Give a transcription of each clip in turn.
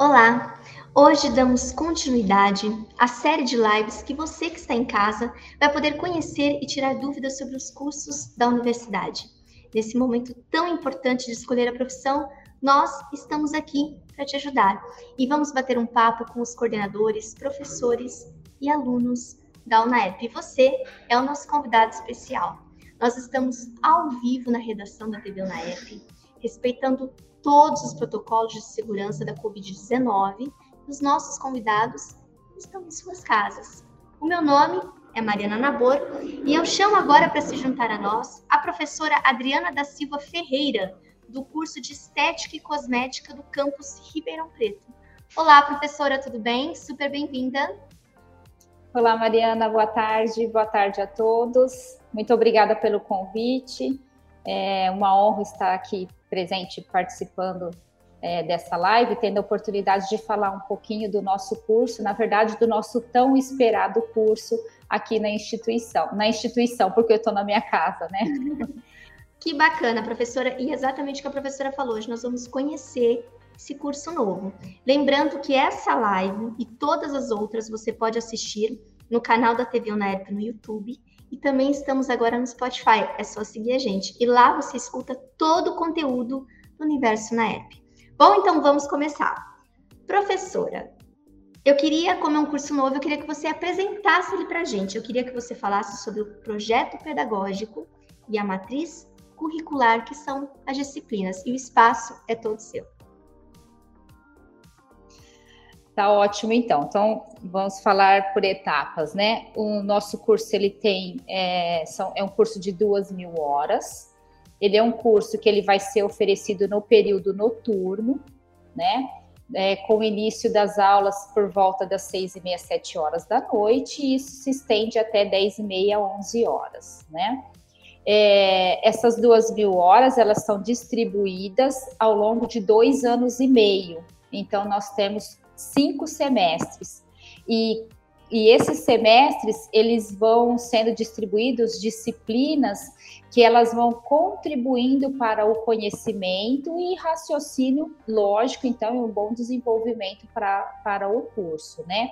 Olá! Hoje damos continuidade à série de lives que você que está em casa vai poder conhecer e tirar dúvidas sobre os cursos da universidade. Nesse momento tão importante de escolher a profissão, nós estamos aqui para te ajudar e vamos bater um papo com os coordenadores, professores e alunos da UNAEP. E você é o nosso convidado especial. Nós estamos ao vivo na redação da TV UNAEP, respeitando todos os protocolos de segurança da Covid-19 os nossos convidados estão em suas casas. O meu nome é Mariana Nabor e eu chamo agora para se juntar a nós a professora Adriana da Silva Ferreira, do curso de Estética e Cosmética do campus Ribeirão Preto. Olá, professora, tudo bem? Super bem-vinda. Olá, Mariana, boa tarde, boa tarde a todos. Muito obrigada pelo convite. É uma honra estar aqui presente participando é, dessa live, tendo a oportunidade de falar um pouquinho do nosso curso, na verdade, do nosso tão esperado curso aqui na instituição. Na instituição, porque eu estou na minha casa, né? Que bacana, professora. E exatamente o que a professora falou, hoje nós vamos conhecer esse curso novo. Lembrando que essa live e todas as outras você pode assistir no canal da TV Unaep no YouTube e também estamos agora no Spotify. É só seguir a gente. E lá você escuta todo o conteúdo do Universo na app. Bom, então vamos começar. Professora, eu queria, como é um curso novo, eu queria que você apresentasse ele para a gente. Eu queria que você falasse sobre o projeto pedagógico e a matriz curricular, que são as disciplinas, e o espaço é todo seu. Tá ótimo, então. Então, vamos falar por etapas, né? O nosso curso, ele tem, é, são, é um curso de duas mil horas, ele é um curso que ele vai ser oferecido no período noturno, né? É, com o início das aulas por volta das seis e meia, sete horas da noite, e isso se estende até dez e meia, onze horas, né? É, essas duas mil horas, elas são distribuídas ao longo de dois anos e meio. Então, nós temos cinco semestres. E e esses semestres eles vão sendo distribuídos disciplinas que elas vão contribuindo para o conhecimento e raciocínio lógico, então, e um bom desenvolvimento para, para o curso, né?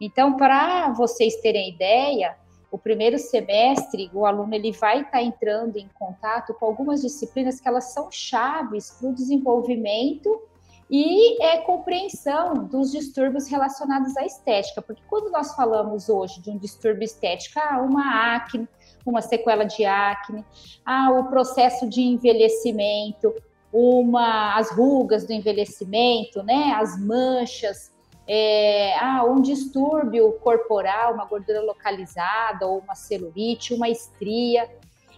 Então, para vocês terem ideia, o primeiro semestre, o aluno ele vai estar tá entrando em contato com algumas disciplinas que elas são chaves para o desenvolvimento e é, compreensão dos distúrbios relacionados à estética, porque quando nós falamos hoje de um distúrbio estético, ah, uma acne, uma sequela de acne, ah, o processo de envelhecimento, uma, as rugas do envelhecimento, né, as manchas, é, ah, um distúrbio corporal, uma gordura localizada, ou uma celulite, uma estria,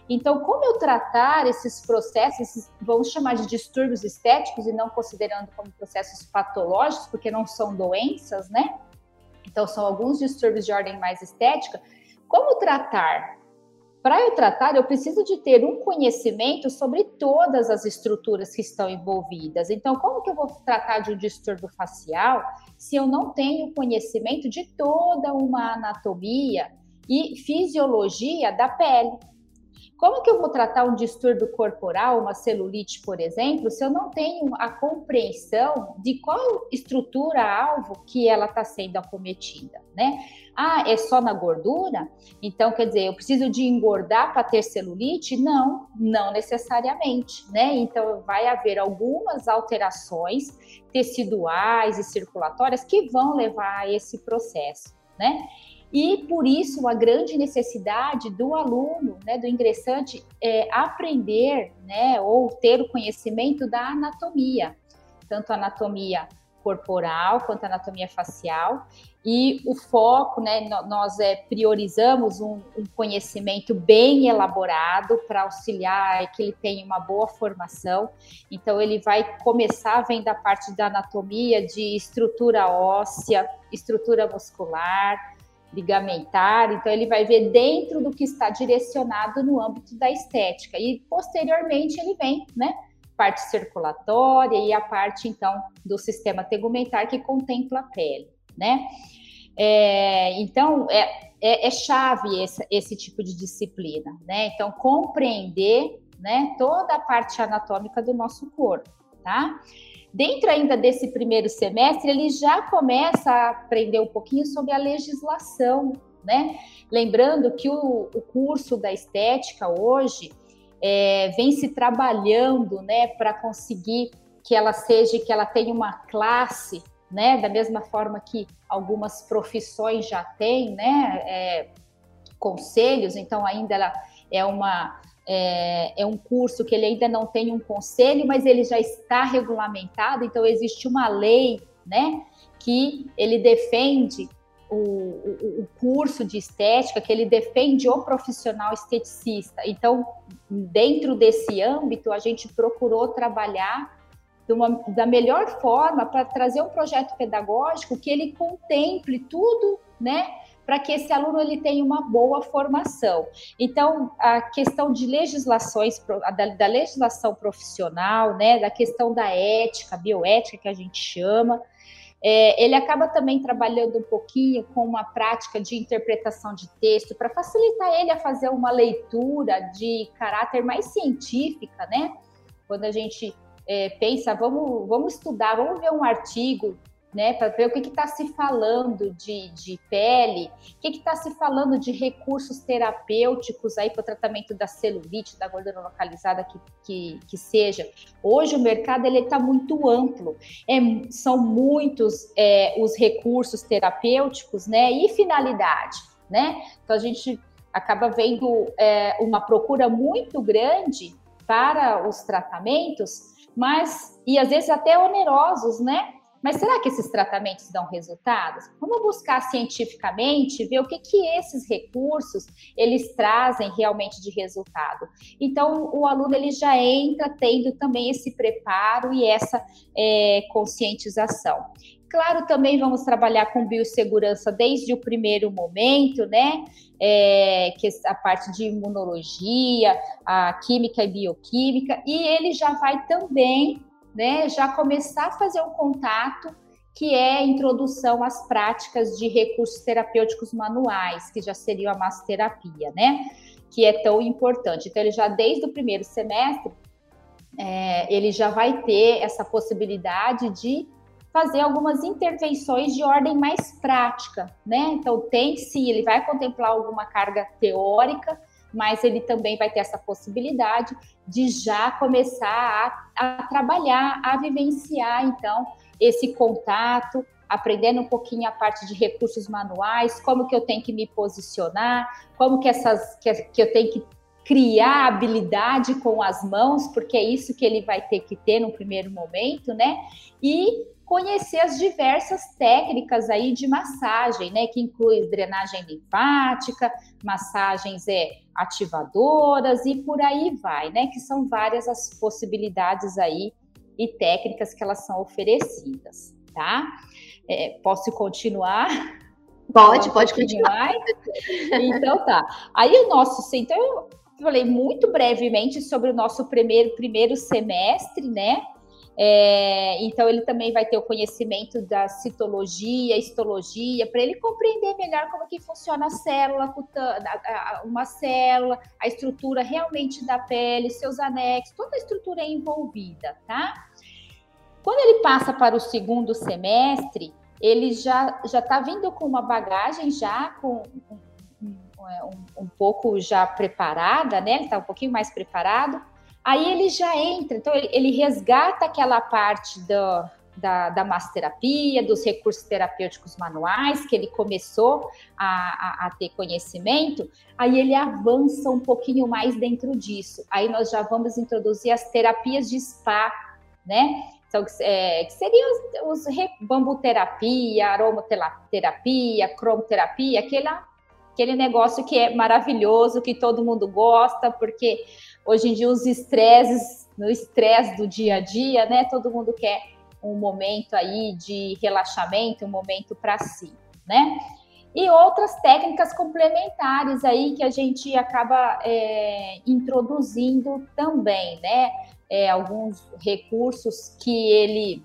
então, como eu tratar esses processos, esses, vamos chamar de distúrbios estéticos e não considerando como processos patológicos, porque não são doenças, né? Então, são alguns distúrbios de ordem mais estética. Como tratar? Para eu tratar, eu preciso de ter um conhecimento sobre todas as estruturas que estão envolvidas. Então, como que eu vou tratar de um distúrbio facial se eu não tenho conhecimento de toda uma anatomia e fisiologia da pele? Como que eu vou tratar um distúrbio corporal, uma celulite, por exemplo, se eu não tenho a compreensão de qual estrutura-alvo que ela está sendo acometida, né? Ah, é só na gordura? Então, quer dizer, eu preciso de engordar para ter celulite? Não, não necessariamente, né? Então, vai haver algumas alterações teciduais e circulatórias que vão levar a esse processo, né? E por isso a grande necessidade do aluno, né, do ingressante, é aprender, né, ou ter o conhecimento da anatomia, tanto anatomia corporal quanto anatomia facial. E o foco, né, nós é, priorizamos um, um conhecimento bem elaborado para auxiliar que ele tenha uma boa formação. Então, ele vai começar vendo a parte da anatomia de estrutura óssea, estrutura muscular, ligamentar, então ele vai ver dentro do que está direcionado no âmbito da estética e posteriormente ele vem, né, parte circulatória e a parte então do sistema tegumentar que contempla a pele, né? É, então é, é, é chave esse, esse tipo de disciplina, né? Então compreender, né, toda a parte anatômica do nosso corpo, tá? Dentro ainda desse primeiro semestre, ele já começa a aprender um pouquinho sobre a legislação, né? Lembrando que o, o curso da estética hoje é, vem se trabalhando, né, para conseguir que ela seja, que ela tenha uma classe, né, da mesma forma que algumas profissões já têm, né, é, conselhos, então ainda ela é uma é, é, um curso que ele ainda não tem um conselho, mas ele já está regulamentado, então existe uma lei, né, que ele defende o, o, o, curso de estética, que ele defende o profissional esteticista. Então, dentro desse âmbito, a gente procurou trabalhar uma, da melhor forma para trazer um projeto pedagógico que ele contemple tudo, né? Para que esse aluno ele tenha uma boa formação. Então, a questão de legislações, da, da legislação profissional, né? Da questão da ética, bioética que a gente chama, é, ele acaba também trabalhando um pouquinho com uma prática de interpretação de texto para facilitar ele a fazer uma leitura de caráter mais científica, né? Quando a gente é, pensa, vamos, vamos estudar, vamos ver um artigo, né, para ver o que está se falando de, de pele, o que está se falando de recursos terapêuticos aí para o tratamento da celulite, da gordura localizada que, que, que seja. Hoje o mercado ele está muito amplo, é, são muitos é, os recursos terapêuticos, né, e finalidade, né? Então a gente acaba vendo é, uma procura muito grande para os tratamentos mas e às vezes até onerosos, né? Mas será que esses tratamentos dão resultados? Vamos buscar cientificamente ver o que que esses recursos eles trazem realmente de resultado. Então o aluno ele já entra tendo também esse preparo e essa é, conscientização. Claro, também vamos trabalhar com biossegurança desde o primeiro momento, né? É, que a parte de imunologia, a química e bioquímica, e ele já vai também, né, já começar a fazer um contato que é introdução às práticas de recursos terapêuticos manuais, que já seria a massoterapia, né? Que é tão importante. Então, ele já desde o primeiro semestre, é, ele já vai ter essa possibilidade de fazer algumas intervenções de ordem mais prática, né? Então, tem sim, ele vai contemplar alguma carga teórica, mas ele também vai ter essa possibilidade de já começar a, a trabalhar, a vivenciar, então, esse contato, aprendendo um pouquinho a parte de recursos manuais, como que eu tenho que me posicionar, como que essas que, que eu tenho que criar habilidade com as mãos, porque é isso que ele vai ter que ter no primeiro momento, né? E conhecer as diversas técnicas aí de massagem, né, que inclui drenagem linfática, massagens é, ativadoras e por aí vai, né, que são várias as possibilidades aí e técnicas que elas são oferecidas, tá? É, posso continuar? Pode, pode continuar. Então tá. Aí o nosso, então falei muito brevemente sobre o nosso primeiro primeiro semestre, né? É, então, ele também vai ter o conhecimento da citologia, histologia, para ele compreender melhor como que funciona a célula, uma célula, a estrutura realmente da pele, seus anexos, toda a estrutura é envolvida, tá? Quando ele passa para o segundo semestre, ele já já está vindo com uma bagagem já com um, um, um, pouco já preparada, né? Ele está um pouquinho mais preparado Aí ele já entra, então ele, ele resgata aquela parte do, da, da massoterapia, dos recursos terapêuticos manuais, que ele começou a, a, a, ter conhecimento, aí ele avança um pouquinho mais dentro disso. Aí nós já vamos introduzir as terapias de spa, né? Então, é, que seriam os, os bambuterapia, aromaterapia, cromoterapia, aquele, aquele negócio que é maravilhoso, que todo mundo gosta, porque Hoje em dia, os estresses, no estresse do dia a dia, né? Todo mundo quer um momento aí de relaxamento, um momento para si, né? E outras técnicas complementares aí que a gente acaba é, introduzindo também, né? É, alguns recursos que ele,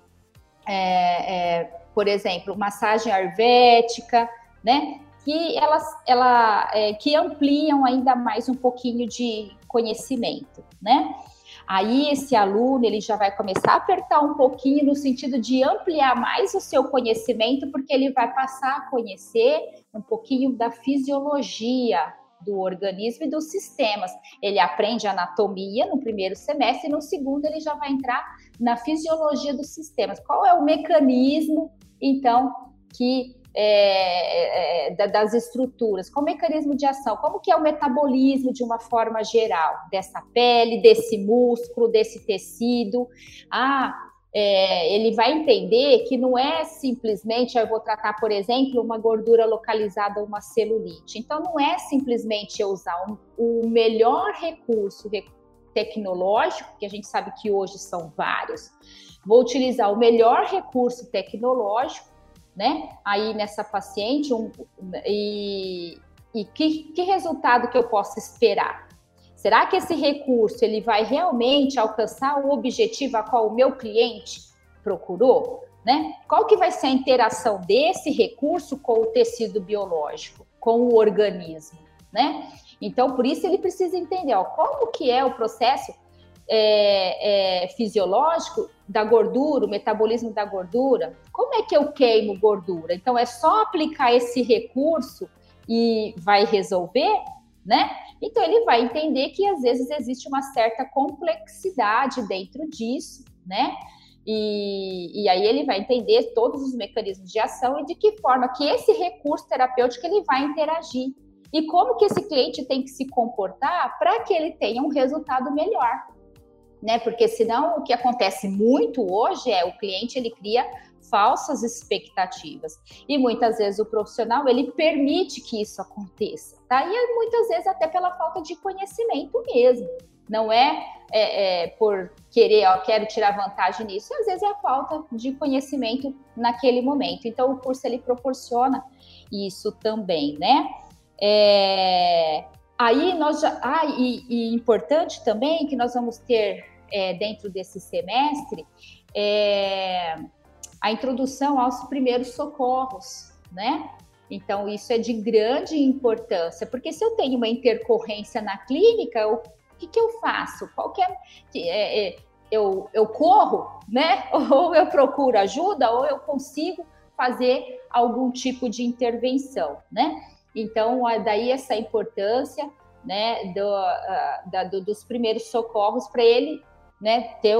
é, é por exemplo, massagem arvética, né? Que elas, ela, é, que ampliam ainda mais um pouquinho de conhecimento, né? Aí esse aluno ele já vai começar a apertar um pouquinho no sentido de ampliar mais o seu conhecimento, porque ele vai passar a conhecer um pouquinho da fisiologia do organismo e dos sistemas. Ele aprende anatomia no primeiro semestre e no segundo ele já vai entrar na fisiologia dos sistemas. Qual é o mecanismo, então, que é, é, das estruturas, qual o mecanismo de ação, como que é o metabolismo de uma forma geral, dessa pele, desse músculo, desse tecido. Ah, é, ele vai entender que não é simplesmente, eu vou tratar, por exemplo, uma gordura localizada uma celulite. Então, não é simplesmente eu usar um, o melhor recurso tecnológico, que a gente sabe que hoje são vários, vou utilizar o melhor recurso tecnológico né? Aí nessa paciente um, e, e que, que resultado que eu posso esperar? Será que esse recurso ele vai realmente alcançar o objetivo a qual o meu cliente procurou? Né? Qual que vai ser a interação desse recurso com o tecido biológico, com o organismo, né? Então, por isso ele precisa entender ó, como que é o processo é, é, fisiológico da gordura, o metabolismo da gordura. Como é que eu queimo gordura? Então, é só aplicar esse recurso e vai resolver, né? Então, ele vai entender que às vezes existe uma certa complexidade dentro disso, né? E, e, aí ele vai entender todos os mecanismos de ação e de que forma que esse recurso terapêutico ele vai interagir e como que esse cliente tem que se comportar para que ele tenha um resultado melhor né? Porque senão o que acontece muito hoje é o cliente ele cria falsas expectativas e muitas vezes o profissional ele permite que isso aconteça, tá? E muitas vezes até pela falta de conhecimento mesmo. Não é, é, é por querer, ó, quero tirar vantagem nisso. Às vezes é a falta de conhecimento naquele momento. Então o curso ele proporciona isso também, né? É, aí nós já, ah, e, e importante também que nós vamos ter é, dentro desse semestre é, a introdução aos primeiros socorros, né? Então, isso é de grande importância, porque se eu tenho uma intercorrência na clínica, o que, que eu faço? Qual que é, é, é eu, eu corro, né? Ou eu procuro ajuda, ou eu consigo fazer algum tipo de intervenção, né? Então, daí essa importância, né, do, da, do, dos primeiros socorros para ele né, ter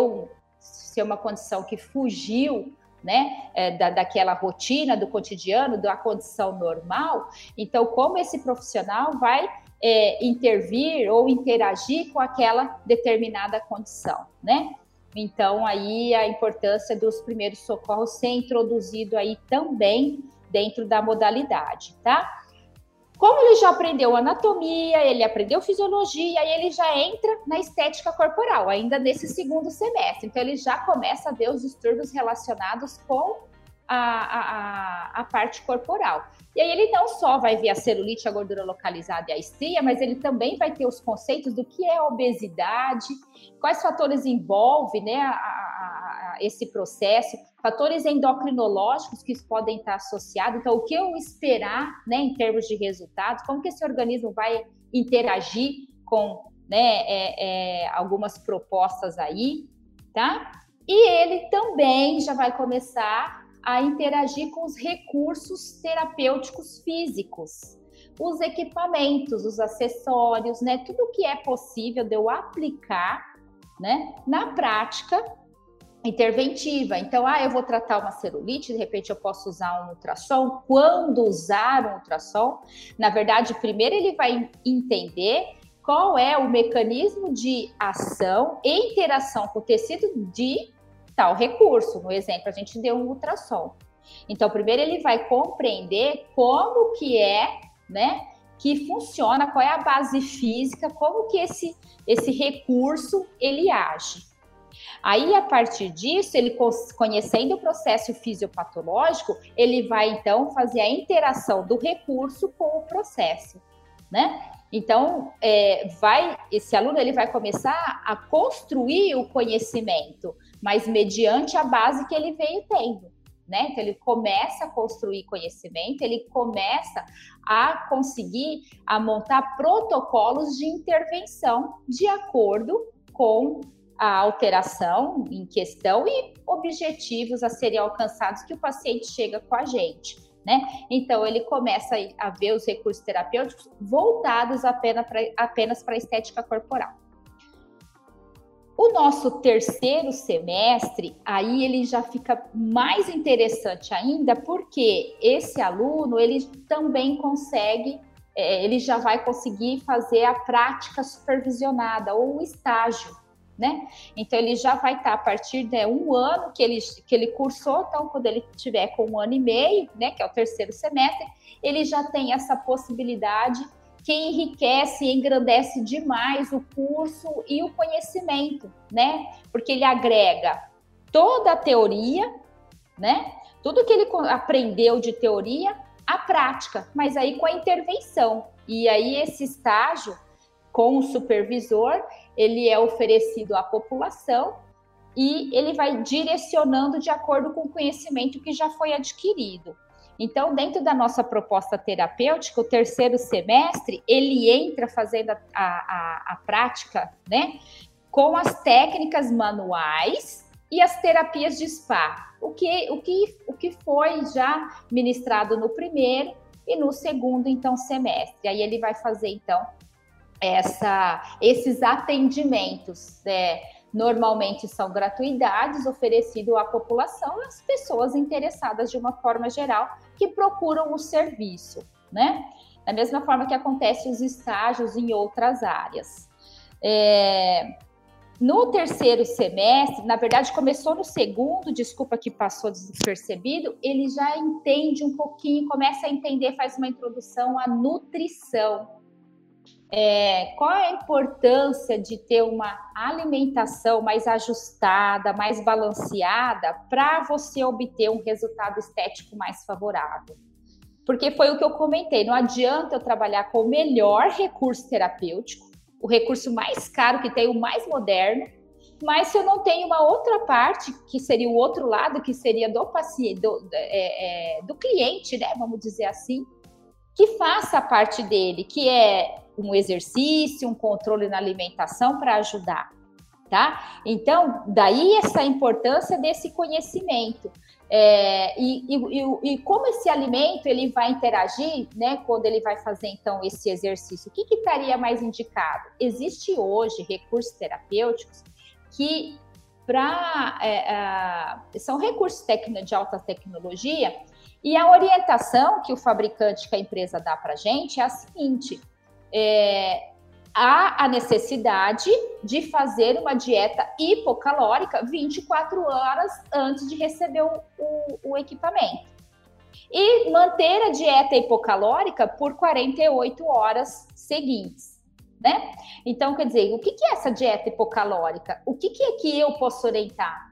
ser uma condição que fugiu né, é, da, daquela rotina do cotidiano, da condição normal. Então, como esse profissional vai é, intervir ou interagir com aquela determinada condição, né? Então, aí a importância dos primeiros socorros ser introduzido aí também dentro da modalidade, tá? Como ele já aprendeu anatomia, ele aprendeu fisiologia, e ele já entra na estética corporal, ainda nesse segundo semestre. Então, ele já começa a ver os distúrbios relacionados com a, a, a, parte corporal. E aí ele não só vai ver a celulite, a gordura localizada e a estria, mas ele também vai ter os conceitos do que é obesidade, quais fatores envolve né, a, esse processo, fatores endocrinológicos que podem estar associados. Então, o que eu esperar né, em termos de resultados, como que esse organismo vai interagir com né, é, é, algumas propostas aí, tá? E ele também já vai começar a interagir com os recursos terapêuticos físicos, os equipamentos, os acessórios, né? Tudo que é possível de eu aplicar, né, na prática interventiva. Então, ah, eu vou tratar uma celulite, de repente eu posso usar um ultrassom. Quando usar um ultrassom, na verdade, primeiro ele vai entender qual é o mecanismo de ação e interação com o tecido de tal recurso. No exemplo, a gente deu um ultrassom. Então, primeiro ele vai compreender como que é, né, que funciona, qual é a base física, como que esse esse recurso ele age. Aí, a partir disso, ele conhecendo o processo fisiopatológico, ele vai então fazer a interação do recurso com o processo, né? Então, é, vai esse aluno ele vai começar a construir o conhecimento, mas mediante a base que ele veio tendo. Né? Então ele começa a construir conhecimento, ele começa a conseguir a montar protocolos de intervenção de acordo com a alteração em questão e objetivos a serem alcançados que o paciente chega com a gente. Né? Então, ele começa a ver os recursos terapêuticos voltados apenas para a estética corporal. O nosso terceiro semestre, aí ele já fica mais interessante ainda, porque esse aluno, ele também consegue, é, ele já vai conseguir fazer a prática supervisionada ou o estágio, né? Então ele já vai estar a partir de um ano que ele, que ele cursou, então quando ele tiver com um ano e meio, né, que é o terceiro semestre, ele já tem essa possibilidade que enriquece e engrandece demais o curso e o conhecimento, né? Porque ele agrega toda a teoria, né? Tudo que ele aprendeu de teoria, a prática, mas aí com a intervenção. E aí esse estágio com o supervisor, ele é oferecido à população e ele vai direcionando de acordo com o conhecimento que já foi adquirido. Então, dentro da nossa proposta terapêutica, o terceiro semestre, ele entra fazendo a, a, a prática, né, com as técnicas manuais e as terapias de spa. O que, o que, o que foi já ministrado no primeiro e no segundo, então, semestre. Aí ele vai fazer, então, essa, esses atendimentos. Né, normalmente são gratuidades oferecidos à população às pessoas interessadas de uma forma geral que procuram o serviço, né? Da mesma forma que acontece os estágios em outras áreas. É, no terceiro semestre, na verdade, começou no segundo, desculpa que passou despercebido, ele já entende um pouquinho, começa a entender, faz uma introdução à nutrição é, qual a importância de ter uma alimentação mais ajustada, mais balanceada, para você obter um resultado estético mais favorável? Porque foi o que eu comentei, não adianta eu trabalhar com o melhor recurso terapêutico, o recurso mais caro que tem, o mais moderno, mas se eu não tenho uma outra parte, que seria o outro lado, que seria do paciente, do, é, é, do cliente, né? Vamos dizer assim, que faça a parte dele, que é um exercício, um controle na alimentação para ajudar, tá? Então, daí essa importância desse conhecimento. É, e, e, e, como esse alimento ele vai interagir, né, quando ele vai fazer então esse exercício, o que, que estaria mais indicado? Existe hoje recursos terapêuticos que para é, é, são recursos de alta tecnologia e a orientação que o fabricante, que a empresa dá para gente é a seguinte: é, há a necessidade de fazer uma dieta hipocalórica 24 horas antes de receber o, o, o equipamento. E manter a dieta hipocalórica por 48 horas seguintes. Né? Então, quer dizer, o que, é essa dieta hipocalórica? O que, que é que eu posso orientar?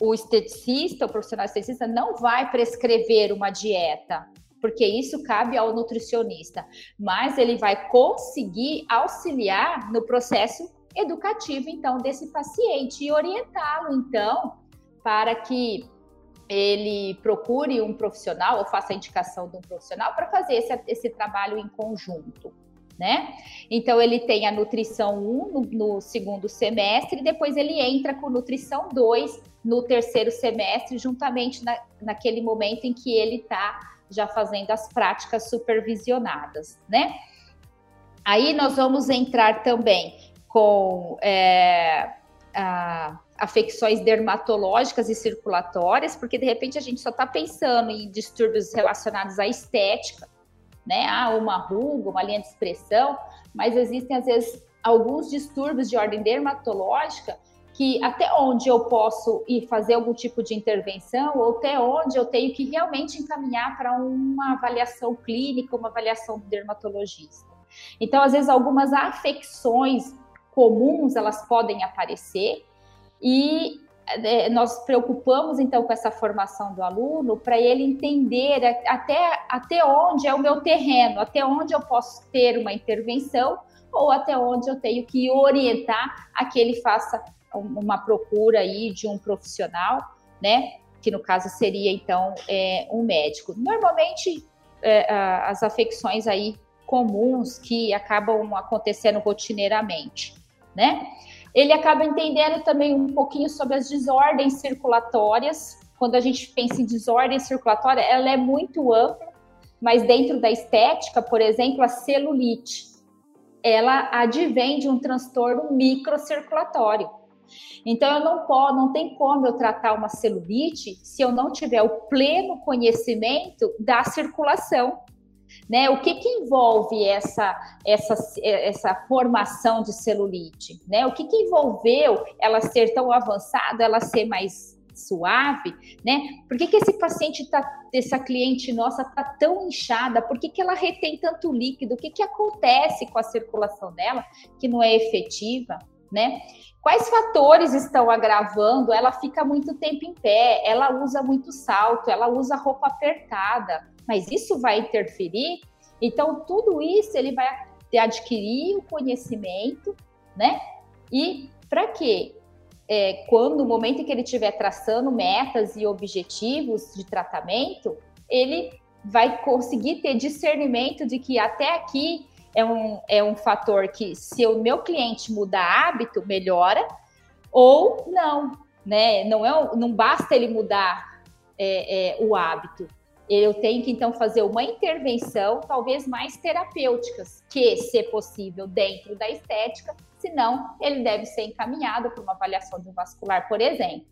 O esteticista, o profissional esteticista, não vai prescrever uma dieta porque isso cabe ao nutricionista, mas ele vai conseguir auxiliar no processo educativo, então, desse paciente e orientá-lo, então, para que ele procure um profissional ou faça a indicação de um profissional para fazer esse, esse trabalho em conjunto. Né? Então ele tem a nutrição 1 no, no, segundo semestre, depois ele entra com nutrição 2 no terceiro semestre, juntamente na, naquele momento em que ele está já fazendo as práticas supervisionadas, né? Aí nós vamos entrar também com é, a, afecções dermatológicas e circulatórias, porque de repente a gente só está pensando em distúrbios relacionados à estética, né? Ah, uma ruga, uma linha de expressão, mas existem às vezes alguns distúrbios de ordem dermatológica que até onde eu posso ir fazer algum tipo de intervenção ou até onde eu tenho que realmente encaminhar para uma avaliação clínica, uma avaliação do dermatologista. Então, às vezes, algumas afecções comuns elas podem aparecer e é, nós preocupamos então com essa formação do aluno para ele entender até, até onde é o meu terreno, até onde eu posso ter uma intervenção ou até onde eu tenho que orientar a que ele faça uma procura aí de um profissional, né? Que no caso seria então é, um médico. Normalmente é, as afecções aí comuns que acabam acontecendo rotineiramente, né? Ele acaba entendendo também um pouquinho sobre as desordens circulatórias. Quando a gente pensa em desordem circulatória, ela é muito ampla, mas dentro da estética, por exemplo, a celulite, ela advém de um transtorno microcirculatório. Então, eu não posso, não tem como eu tratar uma celulite se eu não tiver o pleno conhecimento da circulação. Né? O que, que envolve essa, essa, essa formação de celulite? Né? O que, que envolveu ela ser tão avançada, ela ser mais suave, né? Por que, que esse paciente tá, essa cliente nossa tá tão inchada? Por que, que ela retém tanto líquido? O que, que acontece com a circulação dela que não é efetiva, né? Quais fatores estão agravando? Ela fica muito tempo em pé, ela usa muito salto, ela usa roupa apertada, mas isso vai interferir? Então, tudo isso ele vai adquirir o conhecimento, né? E para quê? É, quando, no momento em que ele estiver traçando metas e objetivos de tratamento, ele vai conseguir ter discernimento de que até aqui é um, é um fator que, se o meu cliente mudar hábito, melhora, ou não, né? Não, é, não basta ele mudar é, é, o hábito. Eu tenho que, então, fazer uma intervenção, talvez mais terapêuticas, que, se possível, dentro da estética, senão ele deve ser encaminhado para uma avaliação de vascular, por exemplo,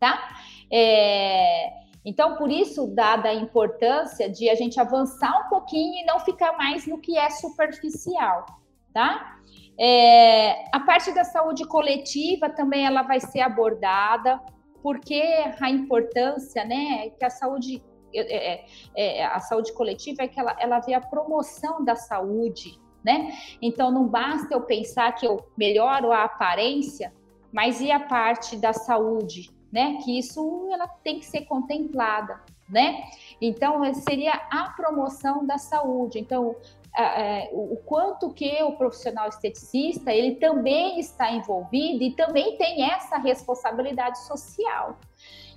tá? É, então, por isso, dada a importância de a gente avançar um pouquinho e não ficar mais no que é superficial, tá? É, a parte da saúde coletiva também ela vai ser abordada, porque a importância, né, que a saúde é, é, é, a saúde coletiva é que ela, ela vê a promoção da saúde, né? Então não basta eu pensar que eu melhoro a aparência, mas e a parte da saúde, né? Que isso ela tem que ser contemplada, né? Então seria a promoção da saúde. Então o quanto que o profissional esteticista ele também está envolvido e também tem essa responsabilidade social.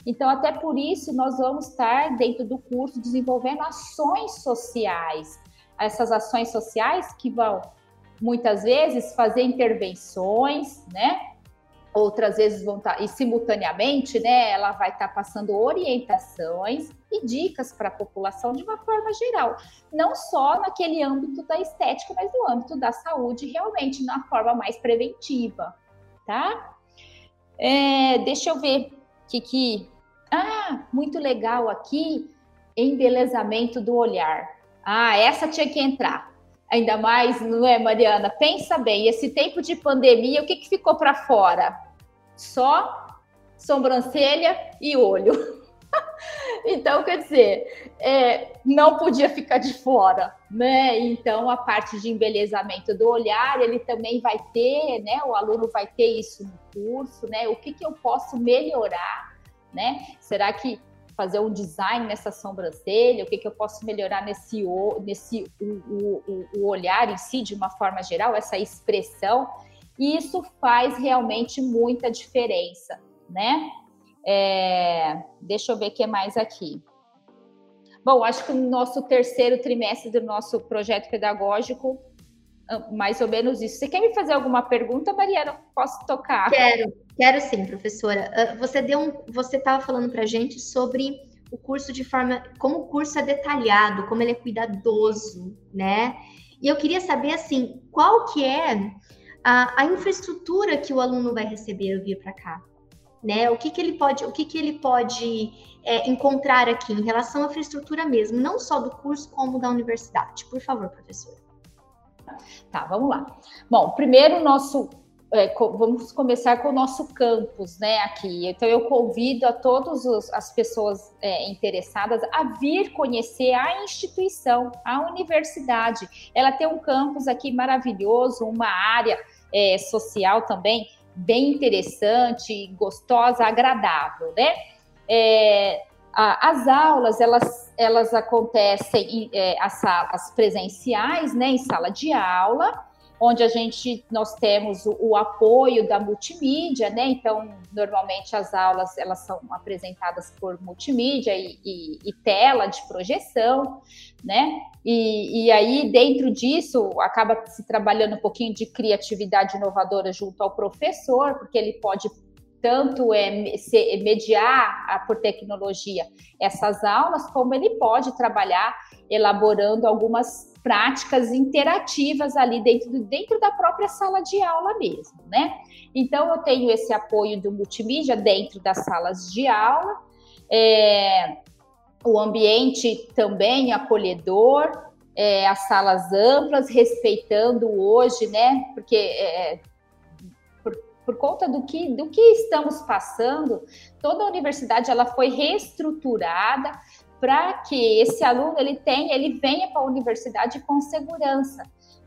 Então, até por isso, nós vamos estar dentro do curso desenvolvendo ações sociais. Essas ações sociais que vão, muitas vezes, fazer intervenções, né? Outras vezes vão estar, tá, e simultaneamente, né, ela vai estar tá passando orientações e dicas para a população de uma forma geral, não só naquele âmbito da estética, mas no âmbito da saúde, realmente, na forma mais preventiva, tá? É, deixa eu ver que que... Ah, muito legal aqui, embelezamento do olhar. Ah, essa tinha que entrar. Ainda mais, não é, Mariana? Pensa bem, esse tempo de pandemia, o que, que ficou para fora? Só sobrancelha e olho. então, quer dizer, é, não podia ficar de fora, né? Então, a parte de embelezamento do olhar, ele também vai ter, né? O aluno vai ter isso no curso, né? O que, que eu posso melhorar, né? Será que fazer um design nessa sobrancelha, o que, que eu posso melhorar nesse, nesse o, o, o olhar em si, de uma forma geral, essa expressão, e isso faz realmente muita diferença, né? É, deixa eu ver o que mais aqui. Bom, acho que no nosso terceiro trimestre do nosso projeto pedagógico, ah, mais ou menos isso. Você quer me fazer alguma pergunta, Mariana? Posso tocar? Quero. Quero sim, professora. Ah, você deu um, você estava falando para gente sobre o curso de forma, como o curso é detalhado, como ele é cuidadoso, né? E eu queria saber assim, qual que é a, a infraestrutura que o aluno vai receber ao vir para cá, né? O que que ele pode, o que que ele pode é, encontrar aqui em relação à infraestrutura mesmo, não só do curso como da universidade. Por favor, professora. Tá, vamos lá. Bom, primeiro nosso é, vamos começar com o nosso campus, né, aqui. Então, eu convido a todas as pessoas é, interessadas a vir conhecer a instituição, a universidade. Ela tem um campus aqui maravilhoso, uma área é, social também bem interessante, gostosa, agradável, né? É, as aulas, elas, elas acontecem em é, as salas presenciais, né, em sala de aula, onde a gente nós temos o, o, apoio da multimídia, né? Então, normalmente as aulas elas são apresentadas por multimídia e, e, e tela de projeção, né? E, e, aí, dentro disso, acaba se trabalhando um pouquinho de criatividade inovadora junto ao professor, porque ele pode tanto é ser, mediar a, por tecnologia essas aulas, como ele pode trabalhar elaborando algumas práticas interativas ali dentro, dentro da própria sala de aula mesmo, né? Então, eu tenho esse apoio do multimídia dentro das salas de aula, é, o ambiente também acolhedor, é, as salas amplas, respeitando hoje, né? Porque é, por, conta do que, do que estamos passando, toda a universidade ela foi reestruturada para que esse aluno ele tenha, ele venha para a universidade com segurança,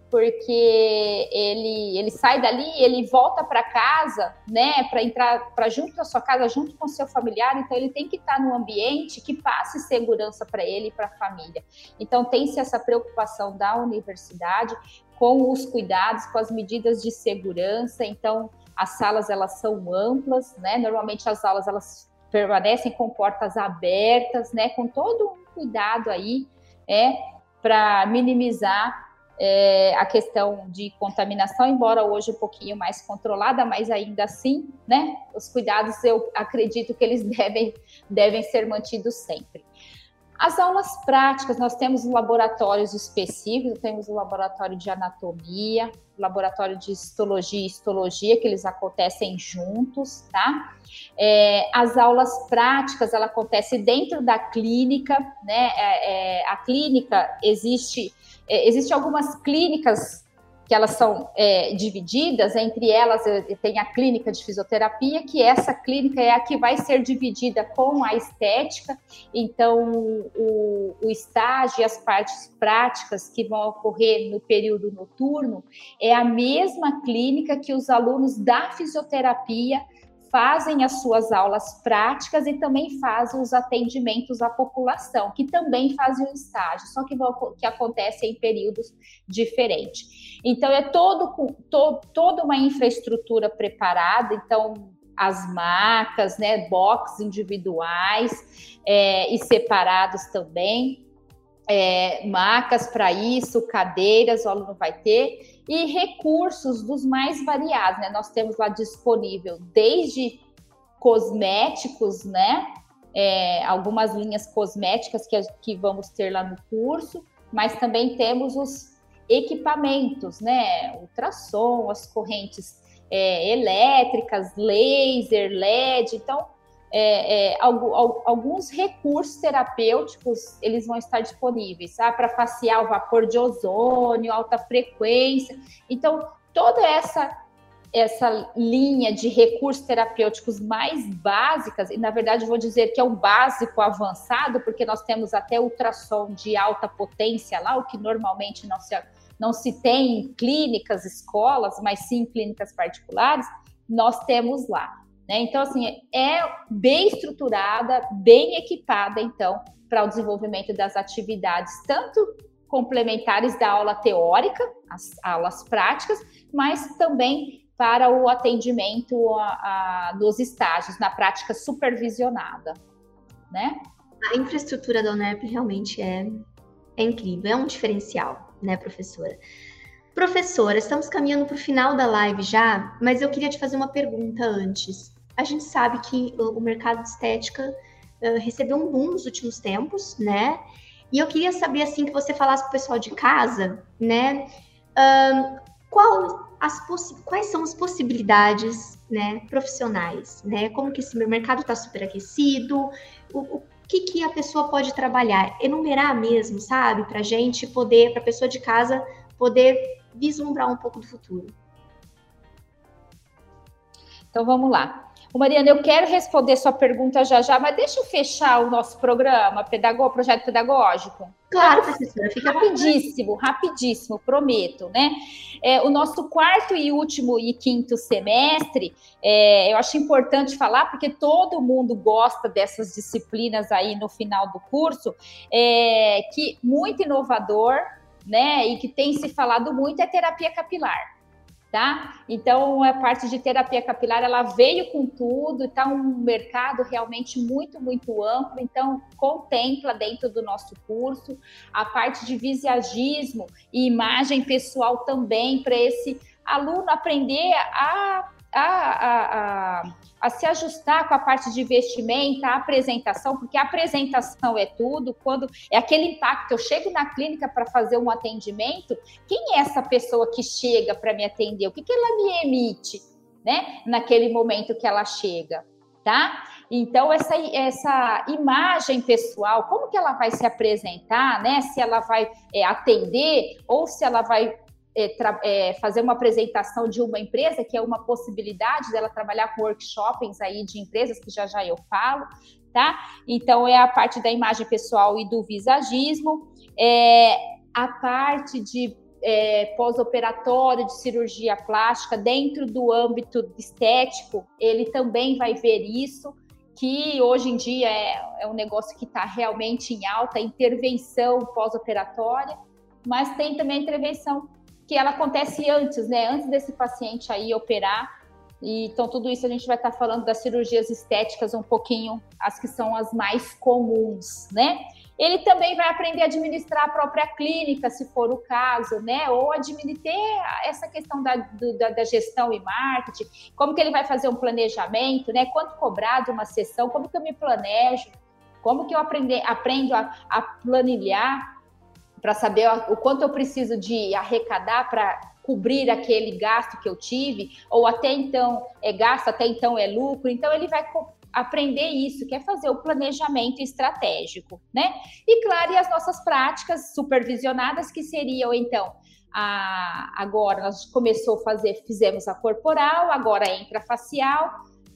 porque ele ele sai dali, ele volta para casa, né, para entrar para junto da sua casa, junto com seu familiar, então ele tem que estar tá no ambiente que passe segurança para ele e para a família. Então tem-se essa preocupação da universidade com os cuidados, com as medidas de segurança, então as salas elas são amplas, né? Normalmente as aulas elas permanecem com portas abertas, né, com todo um cuidado aí, é, para minimizar é, a questão de contaminação, embora hoje um pouquinho mais controlada, mas ainda assim, né, os cuidados eu acredito que eles devem, devem ser mantidos sempre. As aulas práticas, nós temos laboratórios específicos, temos o laboratório de anatomia, laboratório de histologia e histologia, que eles acontecem juntos, tá? É, as aulas práticas, ela acontece dentro da clínica, né? É, é, a clínica existe, é, existe algumas clínicas que elas são é, divididas, entre elas eh, tem a clínica de fisioterapia, que essa clínica é a que vai ser dividida com a estética, então o, o estágio e as partes práticas que vão ocorrer no período noturno é a mesma clínica que os alunos da fisioterapia fazem as suas aulas práticas e também fazem os atendimentos à população, que também fazem o estágio, só que, que acontece em períodos diferentes. Então, é todo, todo, toda uma infraestrutura preparada, então, as macas, né, boxes individuais é, e separados também, é, macas para isso, cadeiras o aluno vai ter, e recursos dos mais variados, né? Nós temos lá disponível desde cosméticos, né? É, algumas linhas cosméticas que, que vamos ter lá no curso, mas também temos os equipamentos, né? Ultrassom, as correntes é, elétricas, laser, LED. Então, é, é, alguns recursos terapêuticos eles vão estar disponíveis, tá? para facial, vapor de ozônio, alta frequência. Então, toda essa essa linha de recursos terapêuticos mais básicas, e na verdade vou dizer que é um básico avançado, porque nós temos até ultrassom de alta potência lá, o que normalmente não se, não se tem em clínicas, escolas, mas sim em clínicas particulares, nós temos lá. Né? Então, assim, é bem estruturada, bem equipada, então, para o desenvolvimento das atividades, tanto complementares da aula teórica, as aulas práticas, mas também para o atendimento a, a, nos estágios, na prática supervisionada, né? A infraestrutura da UNEP realmente é, é incrível, é um diferencial, né, professora? Professora, estamos caminhando para o final da live já, mas eu queria te fazer uma pergunta antes a gente sabe que o mercado de estética uh, recebeu um boom nos últimos tempos, né? E eu queria saber, assim, que você falasse para o pessoal de casa, né? Uh, qual quais são as possibilidades né, profissionais, né? Como que esse mercado está superaquecido, o, o que, que a pessoa pode trabalhar, enumerar mesmo, sabe? Para gente poder, para a pessoa de casa poder vislumbrar um pouco do futuro. Então vamos lá. Ô, Mariana, eu quero responder sua pergunta já já, mas deixa eu fechar o nosso programa, pedagog, projeto pedagógico. Claro, professora, fica rapidíssimo, rapidíssimo, prometo, né? É, o nosso quarto e último e quinto semestre, é, eu acho importante falar, porque todo mundo gosta dessas disciplinas aí no final do curso, é, que muito inovador, né, e que tem se falado muito é terapia capilar tá? Então, a parte de terapia capilar, ela veio com tudo, está um mercado realmente muito, muito amplo, então contempla dentro do nosso curso a parte de visagismo e imagem pessoal também, para esse aluno aprender a, a, a, a se ajustar com a parte de investimento, a apresentação, porque a apresentação é tudo, quando é aquele impacto, eu chego na clínica para fazer um atendimento, quem é essa pessoa que chega para me atender? O que, que ela me emite, né, naquele momento que ela chega, tá? Então, essa, essa imagem pessoal, como que ela vai se apresentar, né? Se ela vai é, atender ou se ela vai é, é, fazer uma apresentação de uma empresa, que é uma possibilidade dela trabalhar com workshops aí de empresas, que já já eu falo, tá? Então, é a parte da imagem pessoal e do visagismo, é, a parte de é, pós-operatório de cirurgia plástica, dentro do âmbito estético, ele também vai ver isso, que hoje em dia é, é um negócio que está realmente em alta, intervenção pós-operatória, mas tem também intervenção que ela acontece antes, né? Antes desse paciente aí operar. E, então, tudo isso a gente vai estar falando das cirurgias estéticas um pouquinho, as que são as mais comuns, né? Ele também vai aprender a administrar a própria clínica, se for o caso, né? Ou administrar essa questão da, do, da, da, gestão e marketing, como que ele vai fazer um planejamento, né? Quanto cobrar de uma sessão, como que eu me planejo, como que eu aprender, aprendo a, a planilhar, para saber o quanto eu preciso de arrecadar para cobrir aquele gasto que eu tive, ou até então é gasto, até então é lucro. Então ele vai aprender isso, que é fazer o planejamento estratégico, né? E claro, e as nossas práticas supervisionadas, que seriam então a, agora nós começou a fazer, fizemos a corporal, agora entra a facial,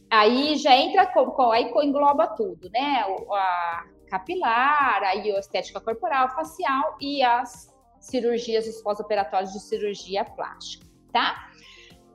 aí já entra, aí engloba tudo, né? A capilar, aí a estética corporal, facial e as cirurgias, os pós-operatórios de cirurgia plástica, tá?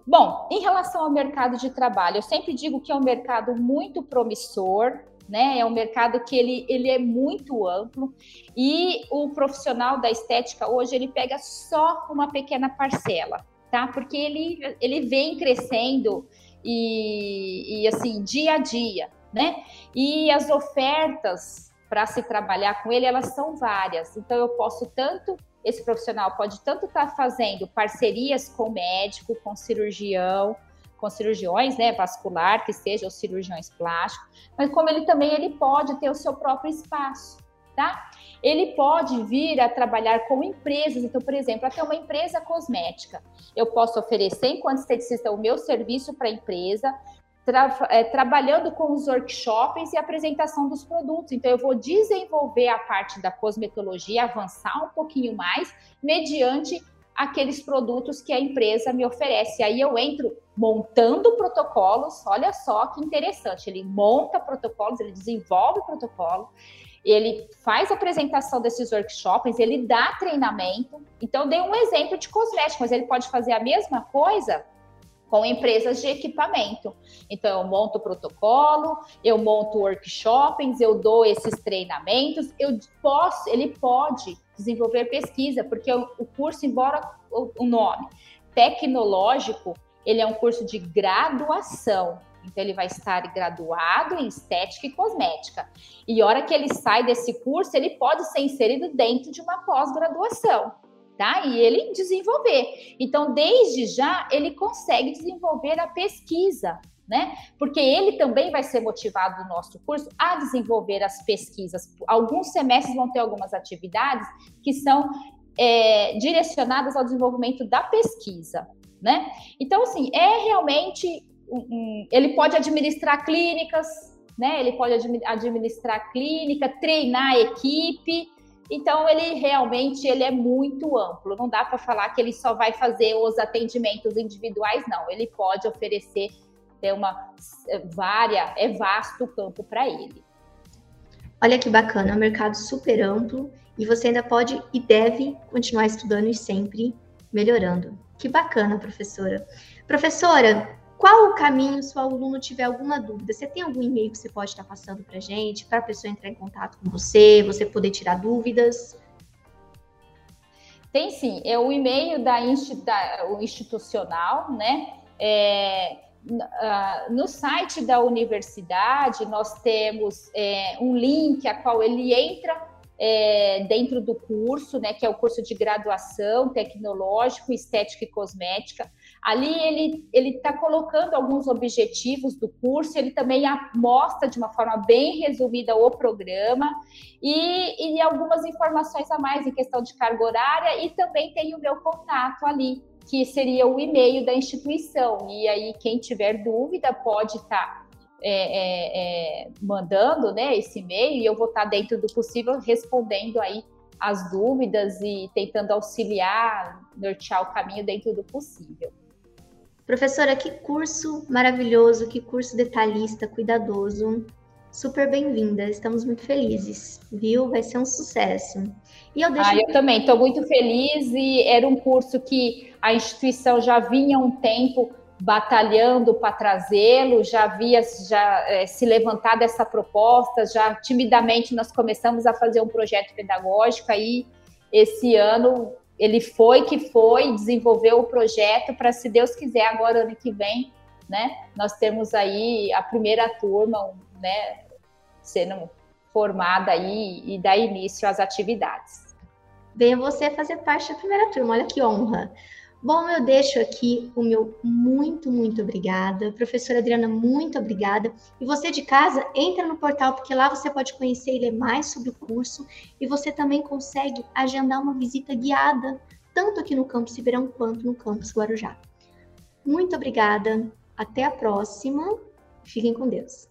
Bom, em relação ao mercado de trabalho, eu sempre digo que é um mercado muito promissor, né? É um mercado que ele, ele é muito amplo e o profissional da estética hoje ele pega só uma pequena parcela, tá? Porque ele, ele vem crescendo e, e assim, dia a dia, né? E as ofertas para se trabalhar com ele, elas são várias. Então, eu posso tanto, esse profissional pode tanto estar tá fazendo parcerias com médico, com cirurgião, com cirurgiões, né, vascular, que seja, os cirurgiões plásticos, mas como ele também ele pode ter o seu próprio espaço, tá? Ele pode vir a trabalhar com empresas, então, por exemplo, até uma empresa cosmética. Eu posso oferecer, enquanto esteticista, o meu serviço para a empresa, tra é, trabalhando com os workshops e apresentação dos produtos. Então, eu vou desenvolver a parte da cosmetologia, avançar um pouquinho mais, mediante aqueles produtos que a empresa me oferece. Aí eu entro montando protocolos, olha só que interessante, ele monta protocolos, ele desenvolve protocolo, ele faz apresentação desses workshops, ele dá treinamento. Então, dei um exemplo de cosmético, mas ele pode fazer a mesma coisa com empresas de equipamento. Então, eu monto protocolo, eu monto workshops, eu dou esses treinamentos, eu posso, ele pode desenvolver pesquisa, porque o curso, embora o nome tecnológico, ele é um curso de graduação. Então, ele vai estar graduado em estética e cosmética. E hora que ele sai desse curso, ele pode ser inserido dentro de uma pós-graduação tá? E ele desenvolver. Então, desde já, ele consegue desenvolver a pesquisa, né? Porque ele também vai ser motivado no nosso curso a desenvolver as pesquisas. Alguns semestres vão ter algumas atividades que são é, direcionadas ao desenvolvimento da pesquisa, né? Então, assim, é realmente um, ele pode administrar clínicas, né? Ele pode administrar clínica, treinar a equipe, então ele realmente ele é muito amplo. Não dá para falar que ele só vai fazer os atendimentos individuais, não. Ele pode oferecer ter uma vária, é vasto o campo para ele. Olha que bacana, é um mercado super amplo e você ainda pode e deve continuar estudando e sempre melhorando. Que bacana, professora. Professora, qual o caminho se o aluno tiver alguma dúvida? Você tem algum e-mail que você pode estar passando para a gente, para a pessoa entrar em contato com você, você poder tirar dúvidas? Tem sim, é o e-mail da, da o institucional, né? É, no site da universidade nós temos é, um link a qual ele entra é, dentro do curso, né, que é o curso de graduação tecnológico, estética e cosmética. Ali ele ele está colocando alguns objetivos do curso, ele também mostra de uma forma bem resumida o programa e, e algumas informações a mais em questão de carga horária e também tem o meu contato ali, que seria o e-mail da instituição. E aí, quem tiver dúvida pode estar tá é, é, é, mandando né, esse e-mail e eu vou estar dentro do possível respondendo aí as dúvidas e tentando auxiliar, nortear o caminho dentro do possível. Professora, que curso maravilhoso, que curso detalhista, cuidadoso. Super bem-vinda, estamos muito felizes, viu? Vai ser um sucesso. E eu deixo. Ah, eu também estou muito feliz e era um curso que a instituição já vinha um tempo batalhando para trazê-lo, já havia já, é, se levantado essa proposta, já timidamente nós começamos a fazer um projeto pedagógico aí esse ano ele foi que foi, desenvolveu o projeto para, se Deus quiser, agora ano que vem, né, nós temos aí a primeira turma, né, sendo formada aí e dar início às atividades. Venha você fazer parte da primeira turma, olha que honra. Bom, eu deixo aqui o meu muito, muito obrigada. Professora Adriana, muito obrigada. E você de casa, entra no portal, porque lá você pode conhecer e ler mais sobre o curso. E você também consegue agendar uma visita guiada, tanto aqui no campus Ribeirão quanto no campus Guarujá. Muito obrigada. Até a próxima. Fiquem com Deus.